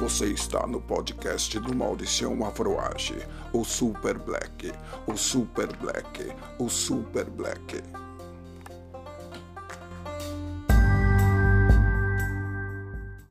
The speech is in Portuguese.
Você está no podcast do Maldição Afroage, o Super Black, o Super Black, o Super Black.